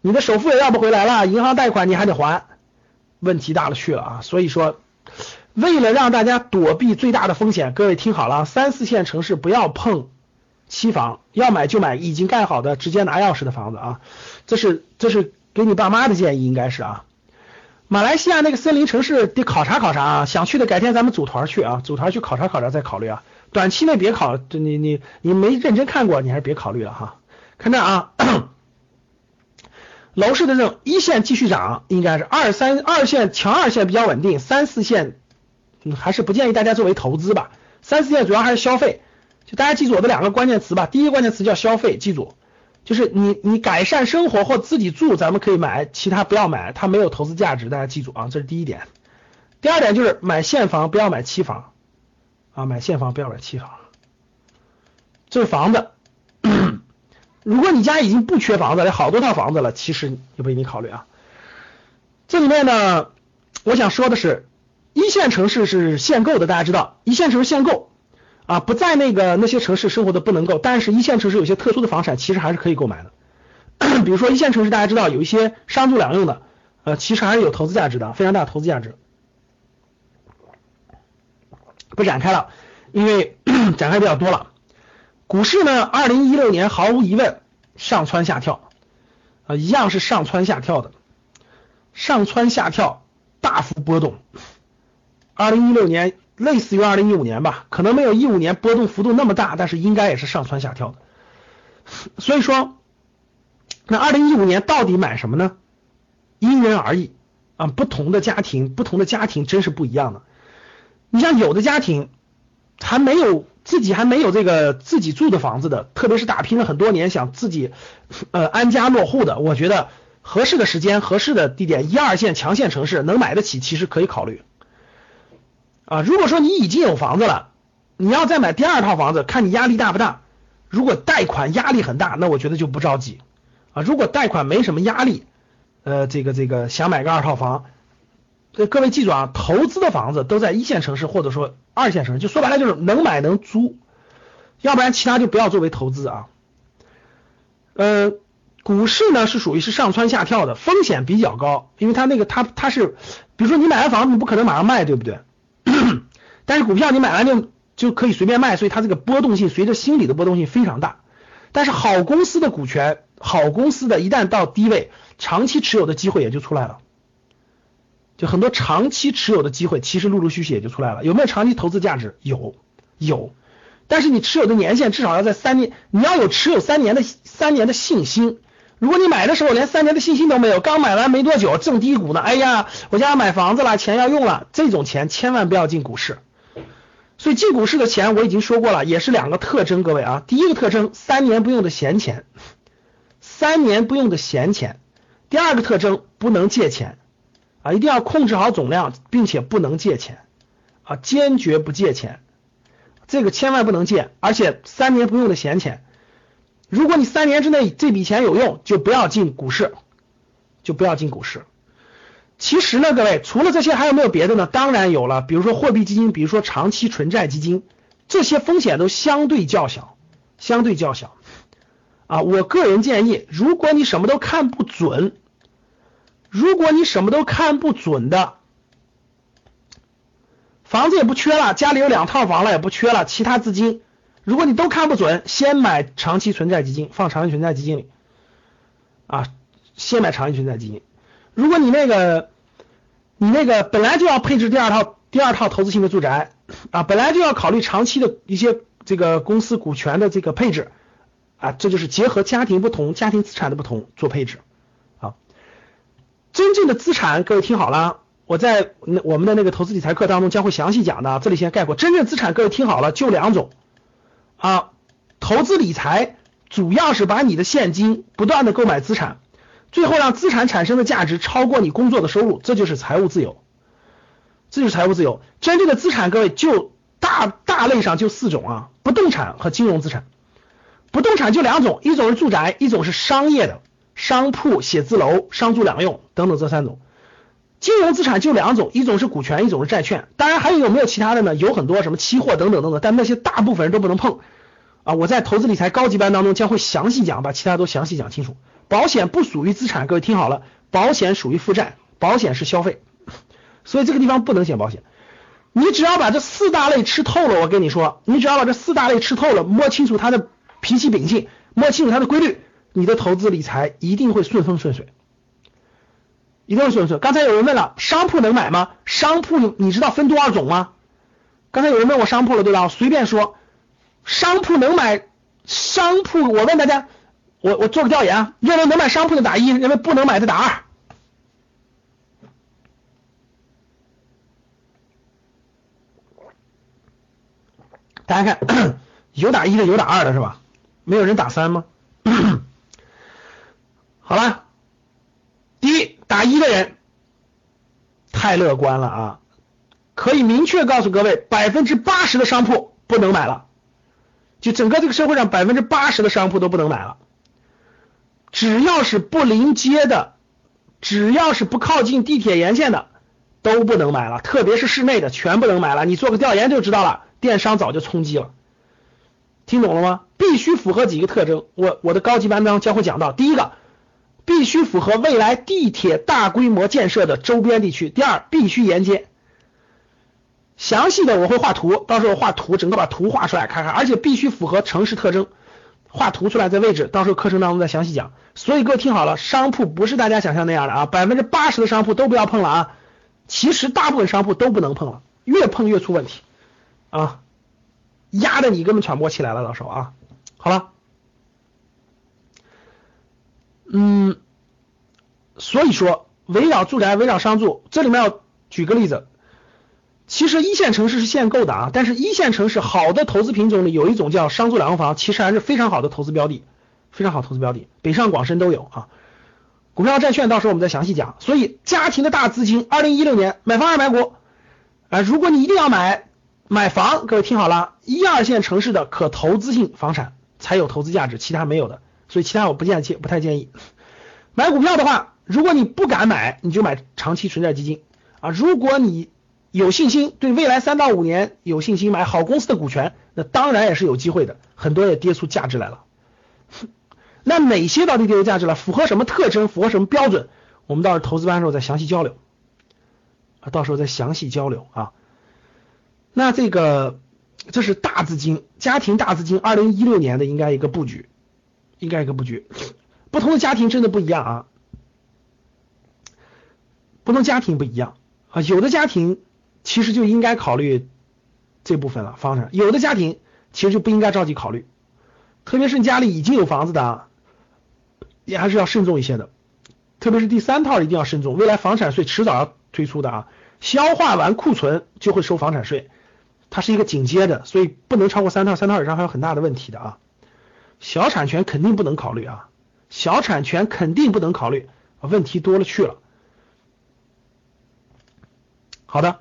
你的首付也要不回来了，银行贷款你还得还，问题大了去了啊！所以说。为了让大家躲避最大的风险，各位听好了，三四线城市不要碰期房，要买就买已经盖好的，直接拿钥匙的房子啊。这是这是给你爸妈的建议，应该是啊。马来西亚那个森林城市得考察考察啊，想去的改天咱们组团去啊，组团去考察考察再考虑啊。短期内别考，你你你没认真看过，你还是别考虑了哈。看这啊，楼市的这种一线继续涨，应该是二三二线强二线比较稳定，三四线。还是不建议大家作为投资吧。三四线主要还是消费，就大家记住我的两个关键词吧。第一个关键词叫消费，记住，就是你你改善生活或自己住，咱们可以买，其他不要买，它没有投资价值，大家记住啊，这是第一点。第二点就是买现房，不要买期房啊，买现房不要买期房。这是房子，如果你家已经不缺房子，有好多套房子了，其实也不一定考虑啊。这里面呢，我想说的是。一线城市是限购的，大家知道，一线城市限购啊，不在那个那些城市生活的不能够，但是一线城市有些特殊的房产其实还是可以购买的。比如说一线城市，大家知道有一些商住两用的，呃，其实还是有投资价值的，非常大的投资价值。不展开了，因为 展开比较多了。股市呢，二零一六年毫无疑问上蹿下跳，啊，一样是上蹿下跳的，上蹿下跳，大幅波动。二零一六年类似于二零一五年吧，可能没有一五年波动幅度那么大，但是应该也是上蹿下跳的。所以说。那二零一五年到底买什么呢？因人而异啊，不同的家庭，不同的家庭真是不一样的。你像有的家庭还没有自己还没有这个自己住的房子的，特别是打拼了很多年想自己呃安家落户的，我觉得合适的时间、合适的地点，一二线强线城市能买得起，其实可以考虑啊。如果说你已经有房子了，你要再买第二套房子，看你压力大不大。如果贷款压力很大，那我觉得就不着急。啊，如果贷款没什么压力，呃，这个这个想买个二套房，这各位记住啊，投资的房子都在一线城市或者说二线城市，就说白了就是能买能租，要不然其他就不要作为投资啊。呃，股市呢是属于是上蹿下跳的，风险比较高，因为它那个它它是，比如说你买完房子你不可能马上卖，对不对？但是股票你买完就就可以随便卖，所以它这个波动性随着心理的波动性非常大。但是好公司的股权。好公司的一旦到低位，长期持有的机会也就出来了，就很多长期持有的机会，其实陆陆续续也就出来了。有没有长期投资价值？有，有。但是你持有的年限至少要在三年，你要有持有三年的三年的信心。如果你买的时候连三年的信心都没有，刚买完没多久正低谷呢，哎呀，我家买房子了，钱要用了，这种钱千万不要进股市。所以进股市的钱我已经说过了，也是两个特征，各位啊，第一个特征，三年不用的闲钱。三年不用的闲钱，第二个特征不能借钱。啊，一定要控制好总量，并且不能借钱。啊，坚决不借钱，这个千万不能借，而且三年不用的闲钱，如果你三年之内这笔钱有用，就不要进股市，就不要进股市。其实呢，各位除了这些还有没有别的呢？当然有了，比如说货币基金，比如说长期纯债基金，这些风险都相对较小，相对较小。啊，我个人建议，如果你什么都看不准，如果你什么都看不准的，房子也不缺了，家里有两套房了也不缺了，其他资金，如果你都看不准，先买长期存在基金，放长期存在基金里，啊，先买长期存在基金。如果你那个，你那个本来就要配置第二套第二套投资性的住宅啊，本来就要考虑长期的一些这个公司股权的这个配置。啊，这就是结合家庭不同、家庭资产的不同做配置。啊，真正的资产，各位听好了，我在那我们的那个投资理财课当中将会详细讲的，这里先概括。真正资产，各位听好了，就两种啊。投资理财主要是把你的现金不断的购买资产，最后让资产产生的价值超过你工作的收入，这就是财务自由。这就是财务自由。真正的资产，各位就大大类上就四种啊，不动产和金融资产。不动产就两种，一种是住宅，一种是商业的商铺、写字楼、商住两用等等这三种。金融资产就两种，一种是股权，一种是债券。当然还有没有其他的呢？有很多什么期货等等等等，但那些大部分人都不能碰啊！我在投资理财高级班当中将会详细讲，把其他都详细讲清楚。保险不属于资产，各位听好了，保险属于负债，保险是消费，所以这个地方不能选保险。你只要把这四大类吃透了，我跟你说，你只要把这四大类吃透了，摸清楚它的。脾气秉性，摸清楚它的规律，你的投资理财一定会顺风顺水，一定会顺顺。刚才有人问了，商铺能买吗？商铺你知道分多少种吗？刚才有人问我商铺了，对吧？我随便说，商铺能买商铺，我问大家，我我做个调研啊，认为能买商铺的打一，认为不能买的打二。大家看，有打一的，有打二的，是吧？没有人打三吗？好了，第一打一的人太乐观了啊！可以明确告诉各位，百分之八十的商铺不能买了，就整个这个社会上百分之八十的商铺都不能买了。只要是不临街的，只要是不靠近地铁沿线的，都不能买了，特别是室内的全不能买了。你做个调研就知道了，电商早就冲击了。听懂了吗？必须符合几个特征，我我的高级班当中将会讲到。第一个，必须符合未来地铁大规模建设的周边地区；第二，必须沿街。详细的我会画图，到时候画图，整个把图画出来看看，而且必须符合城市特征，画图出来在位置，到时候课程当中再详细讲。所以各位听好了，商铺不是大家想象那样的啊，百分之八十的商铺都不要碰了啊。其实大部分商铺都不能碰了，越碰越出问题啊，压的你根本喘不过气来了，到时候啊。好了，嗯，所以说围绕住宅、围绕商住，这里面要举个例子。其实一线城市是限购的啊，但是一线城市好的投资品种里有一种叫商住两房，其实还是非常好的投资标的，非常好投资标的，北上广深都有啊。股票债券到时候我们再详细讲。所以家庭的大资金，二零一六年买房还是买股啊？如果你一定要买买房，各位听好了，一二线城市的可投资性房产才有投资价值，其他没有的。所以其他我不建议，不太建议。买股票的话，如果你不敢买，你就买长期存在基金啊。如果你有信心，对未来三到五年有信心买好公司的股权，那当然也是有机会的，很多也跌出价值来了。那哪些到底跌出价值了？符合什么特征？符合什么标准？我们到时候投资班的时候再详细交流啊，到时候再详细交流啊。那这个这是大资金家庭大资金，二零一六年的应该一个布局，应该一个布局。不同的家庭真的不一样啊，不同家庭不一样啊，有的家庭。其实就应该考虑这部分了，房产有的家庭其实就不应该着急考虑，特别是你家里已经有房子的，也还是要慎重一些的。特别是第三套一定要慎重，未来房产税迟早要推出的啊，消化完库存就会收房产税，它是一个紧接的，所以不能超过三套，三套以上还有很大的问题的啊。小产权肯定不能考虑啊，小产权肯定不能考虑，问题多了去了。好的。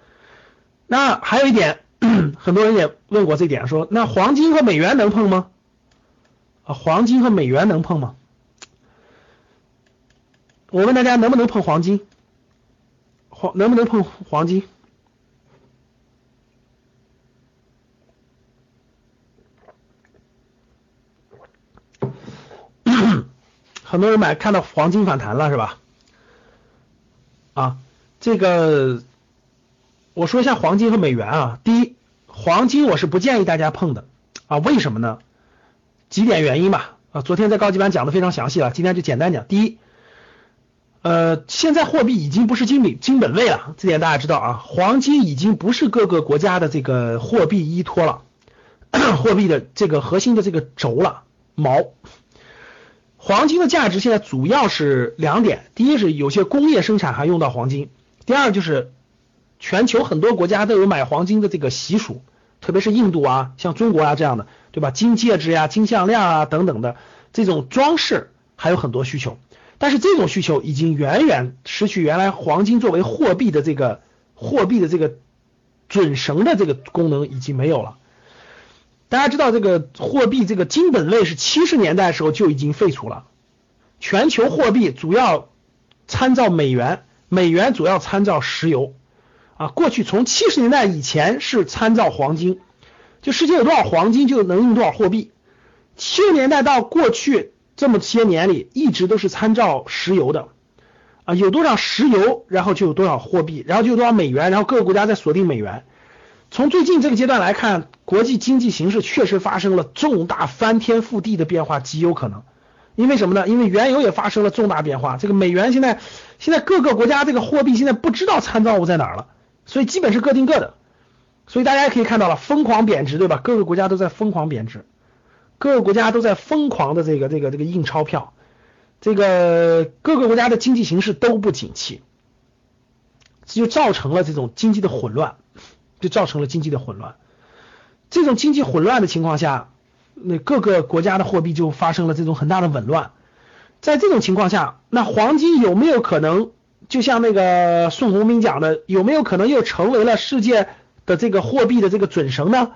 那还有一点，很多人也问过这点，说那黄金和美元能碰吗？啊，黄金和美元能碰吗？我问大家能不能碰黄金？黄能不能碰黄金？很多人买看到黄金反弹了是吧？啊，这个。我说一下黄金和美元啊，第一，黄金我是不建议大家碰的啊，为什么呢？几点原因吧啊，昨天在高级班讲的非常详细了，今天就简单讲。第一，呃，现在货币已经不是金本金本位了，这点大家知道啊，黄金已经不是各个国家的这个货币依托了，货币的这个核心的这个轴了锚。黄金的价值现在主要是两点，第一是有些工业生产还用到黄金，第二就是。全球很多国家都有买黄金的这个习俗，特别是印度啊，像中国啊这样的，对吧？金戒指呀、金项链啊等等的这种装饰还有很多需求，但是这种需求已经远远失去原来黄金作为货币的这个货币的这个准绳的这个功能已经没有了。大家知道这个货币这个金本位是七十年代时候就已经废除了，全球货币主要参照美元，美元主要参照石油。啊，过去从七十年代以前是参照黄金，就世界有多少黄金就能用多少货币。七十年代到过去这么些年里，一直都是参照石油的，啊，有多少石油，然后就有多少货币，然后就有多少美元，然后各个国家在锁定美元。从最近这个阶段来看，国际经济形势确实发生了重大翻天覆地的变化，极有可能。因为什么呢？因为原油也发生了重大变化，这个美元现在现在各个国家这个货币现在不知道参照物在哪儿了。所以基本是各定各的，所以大家也可以看到了，疯狂贬值，对吧？各个国家都在疯狂贬值，各个国家都在疯狂的这个这个这个印钞票，这个各个国家的经济形势都不景气，这就造成了这种经济的混乱，就造成了经济的混乱。这种经济混乱的情况下，那各个国家的货币就发生了这种很大的紊乱。在这种情况下，那黄金有没有可能？就像那个宋鸿兵讲的，有没有可能又成为了世界的这个货币的这个准绳呢？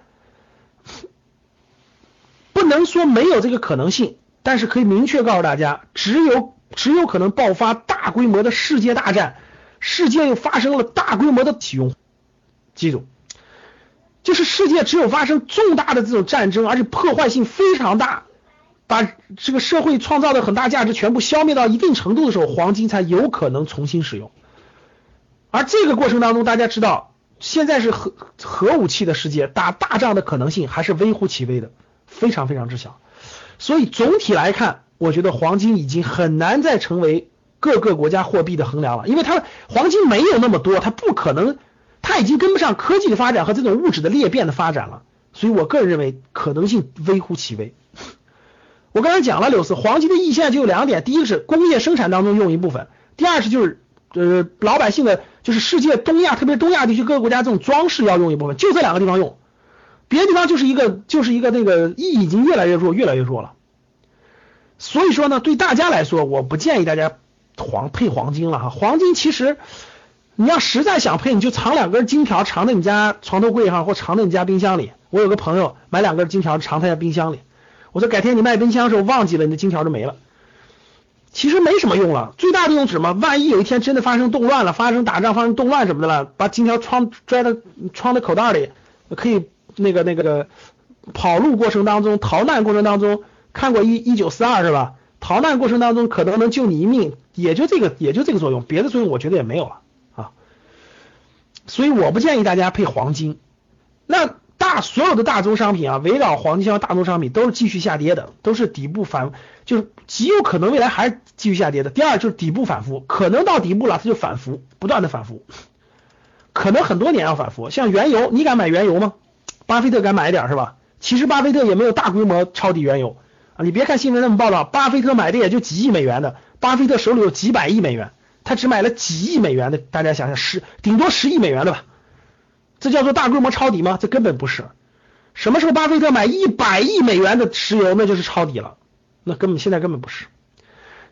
不能说没有这个可能性，但是可以明确告诉大家，只有只有可能爆发大规模的世界大战，世界又发生了大规模的启用，记住，就是世界只有发生重大的这种战争，而且破坏性非常大，把这个社会创造的很大价值全部消灭到一定程度的时候，黄金才有可能重新使用。而这个过程当中，大家知道，现在是核核武器的世界，打大仗的可能性还是微乎其微的，非常非常之小。所以总体来看，我觉得黄金已经很难再成为各个国家货币的衡量了，因为它黄金没有那么多，它不可能，它已经跟不上科技的发展和这种物质的裂变的发展了。所以我个人认为可能性微乎其微。我刚才讲了，柳丝黄金的意义现在就有两点：第一个是工业生产当中用一部分，第二是就是呃老百姓的。就是世界东亚，特别东亚地区各个国家这种装饰要用一部分，就这两个地方用，别的地方就是一个就是一个那个意义已经越来越弱，越来越弱了。所以说呢，对大家来说，我不建议大家黄配黄金了哈。黄金其实你要实在想配，你就藏两根金条，藏在你家床头柜上，或藏在你家冰箱里。我有个朋友买两根金条藏他家冰箱里，我说改天你卖冰箱的时候忘记了，你的金条就没了。其实没什么用了，最大的用是什么？万一有一天真的发生动乱了，发生打仗、发生动乱什么的了，把金条装拽到装在口袋里，可以那个那个的跑路过程当中、逃难过程当中，看过一一九四二是吧？逃难过程当中可能能救你一命，也就这个也就这个作用，别的作用我觉得也没有了。所以我不建议大家配黄金。那。大所有的大宗商品啊，围绕黄金相关大宗商品都是继续下跌的，都是底部反，就是极有可能未来还是继续下跌的。第二就是底部反复，可能到底部了，它就反复，不断的反复，可能很多年要反复。像原油，你敢买原油吗？巴菲特敢买一点是吧？其实巴菲特也没有大规模抄底原油啊，你别看新闻那么报道，巴菲特买的也就几亿美元的，巴菲特手里有几百亿美元，他只买了几亿美元的，大家想想十顶多十亿美元的吧。这叫做大规模抄底吗？这根本不是。什么时候巴菲特买一百亿美元的石油，那就是抄底了。那根本现在根本不是。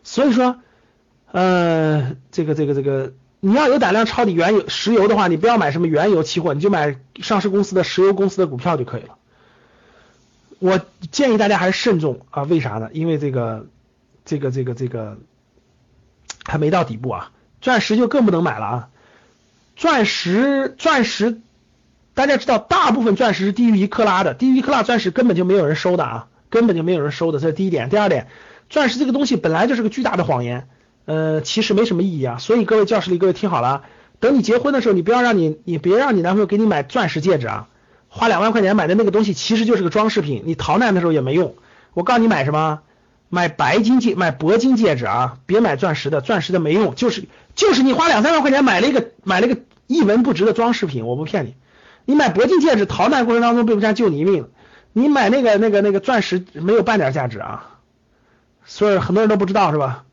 所以说，呃，这个这个这个，你要有胆量抄底原油石油的话，你不要买什么原油期货，你就买上市公司的石油公司的股票就可以了。我建议大家还是慎重啊，为啥呢？因为这个这个这个这个还没到底部啊，钻石就更不能买了啊，钻石钻石。大家知道，大部分钻石是低于一克拉的，低于一克拉钻石根本就没有人收的啊，根本就没有人收的，这是第一点。第二点，钻石这个东西本来就是个巨大的谎言，呃，其实没什么意义啊。所以各位教室里各位听好了，等你结婚的时候，你不要让你，你别让你男朋友给你买钻石戒指啊，花两万块钱买的那个东西其实就是个装饰品，你逃难的时候也没用。我告诉你买什么，买白金戒，买铂金戒指啊，别买钻石的，钻石的没用，就是就是你花两三万块钱买了一个买了一个一文不值的装饰品，我不骗你。你买铂金戒指，逃难过程当中被不战救你一命。你买那个那个那个钻石没有半点价值啊，所以很多人都不知道是吧？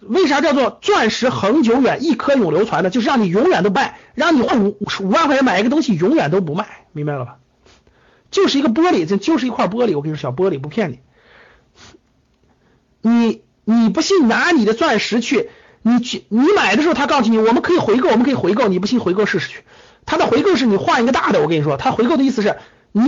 为啥叫做钻石恒久远，一颗永流传呢？就是让你永远都卖，让你花五五万块钱买一个东西，永远都不卖，明白了吧？就是一个玻璃，这就是一块玻璃，我跟你说，小玻璃不骗你。你你不信，拿你的钻石去，你去你买的时候，他告诉你我们可以回购，我们可以回购，你不信回购试试去。他的回购是你换一个大的，我跟你说，他回购的意思是你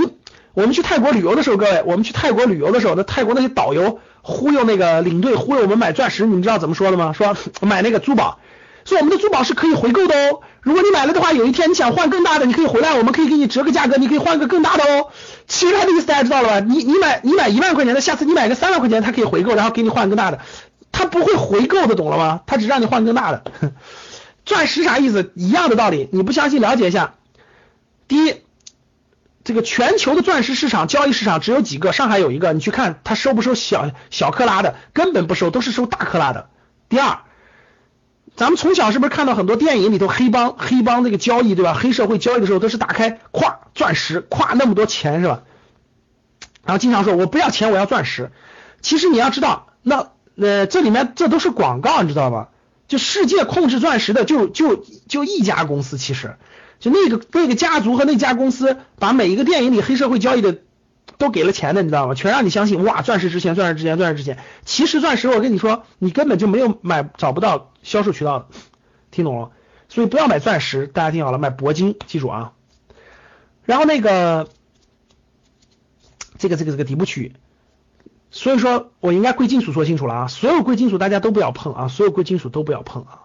我们去泰国旅游的时候，各位，我们去泰国旅游的时候，那泰国那些导游忽悠那个领队忽悠我们买钻石，你们知道怎么说的吗？说 买那个珠宝，说我们的珠宝是可以回购的哦。如果你买了的话，有一天你想换更大的，你可以回来，我们可以给你折个价格，你可以换个更大的哦。其实他的意思大家知道了吧？你你买你买一万块钱的，下次你买个三万块钱，他可以回购，然后给你换更大的，他不会回购的，懂了吗？他只让你换更大的。钻石啥意思？一样的道理，你不相信了解一下。第一，这个全球的钻石市场交易市场只有几个，上海有一个，你去看他收不收小小克拉的，根本不收，都是收大克拉的。第二，咱们从小是不是看到很多电影里头黑帮黑帮这个交易对吧？黑社会交易的时候都是打开咵钻石咵那么多钱是吧？然后经常说我不要钱我要钻石，其实你要知道那呃这里面这都是广告你知道吗？就世界控制钻石的就就就一家公司，其实就那个那个家族和那家公司，把每一个电影里黑社会交易的都给了钱的，你知道吗？全让你相信，哇，钻石值钱，钻石值钱，钻石值钱。其实钻石，我跟你说，你根本就没有买，找不到销售渠道的，听懂了？所以不要买钻石，大家听好了，买铂金，记住啊。然后那个这个这个这个底部区域。所以说我应该贵金属说清楚了啊，所有贵金属大家都不要碰啊，所有贵金属都不要碰啊。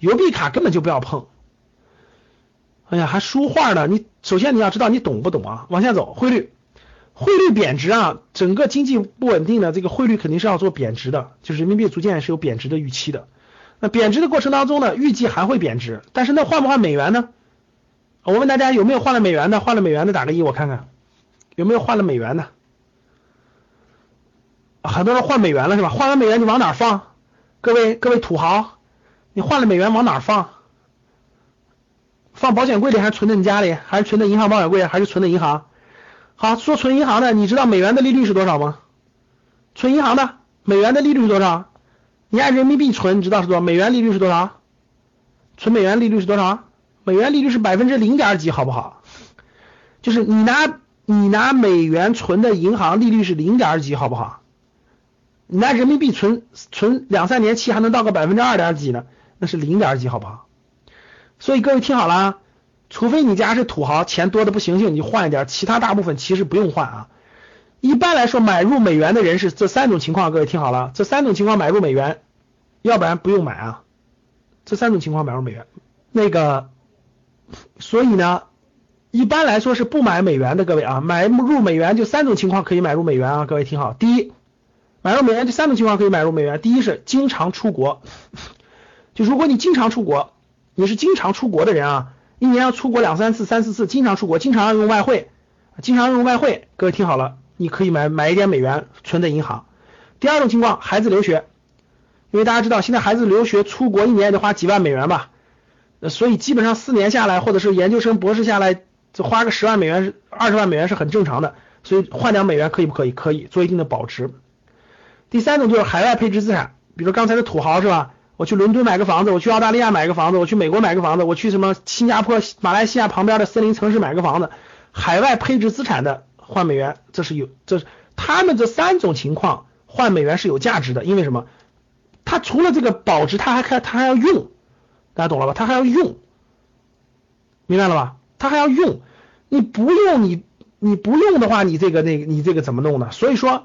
邮币卡根本就不要碰。哎呀，还书画呢？你首先你要知道你懂不懂啊？往下走，汇率，汇率贬值啊，整个经济不稳定的这个汇率肯定是要做贬值的，就是人民币逐渐是有贬值的预期的。那贬值的过程当中呢，预计还会贬值，但是那换不换美元呢？我问大家有没有换了美元的？换了美元的打个一，我看看有没有换了美元的。很多人换美元了是吧？换完美元你往哪放？各位各位土豪，你换了美元往哪放？放保险柜里还是存在你家里？还是存在银行保险柜？还是存在银行？好，说存银行的，你知道美元的利率是多少吗？存银行的美元的利率是多少？你按人民币存，你知道是多少？美元利率是多少？存美元利率是多少？美元利率是百分之零点几，好不好？就是你拿你拿美元存的银行利率是零点几，好不好？你拿人民币存存两三年期还能到个百分之二点几呢，那是零点几，好不好？所以各位听好了，除非你家是土豪，钱多的不行行，你换一点，其他大部分其实不用换啊。一般来说，买入美元的人是这三种情况，各位听好了，这三种情况买入美元，要不然不用买啊。这三种情况买入美元，那个，所以呢，一般来说是不买美元的，各位啊，买入美元就三种情况可以买入美元啊，各位听好，第一，买入美元就三种情况可以买入美元，第一是经常出国，就如果你经常出国。你是经常出国的人啊，一年要出国两三次、三四次，经常出国，经常要用外汇，经常用外汇。各位听好了，你可以买买一点美元存在银行。第二种情况，孩子留学，因为大家知道现在孩子留学出国一年得花几万美元吧，所以基本上四年下来，或者是研究生、博士下来，就花个十万美元、二十万美元是很正常的。所以换点美元可以不可以？可以做一定的保值。第三种就是海外配置资产，比如刚才的土豪是吧？我去伦敦买个房子，我去澳大利亚买个房子，我去美国买个房子，我去什么新加坡、马来西亚旁边的森林城市买个房子，海外配置资产的换美元，这是有，这是他们这三种情况换美元是有价值的，因为什么？它除了这个保值，它还开，它还要用，大家懂了吧？它还要用，明白了吧？它还要用，你不用你你不用的话，你这个那个你这个怎么弄呢？所以说。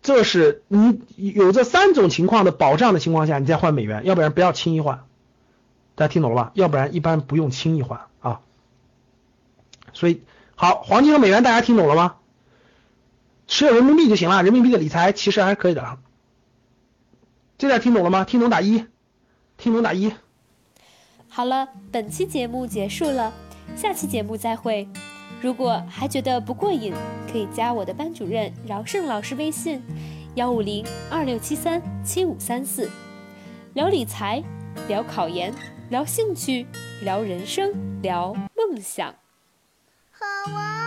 这是你有这三种情况的保障的情况下，你再换美元，要不然不要轻易换。大家听懂了吧？要不然一般不用轻易换啊。所以好，黄金和美元大家听懂了吗？持有人民币就行了，人民币的理财其实还是可以的。这点听懂了吗？听懂打一，听懂打一。好了，本期节目结束了，下期节目再会。如果还觉得不过瘾，可以加我的班主任饶胜老师微信：幺五零二六七三七五三四，聊理财，聊考研，聊兴趣，聊人生，聊梦想。和我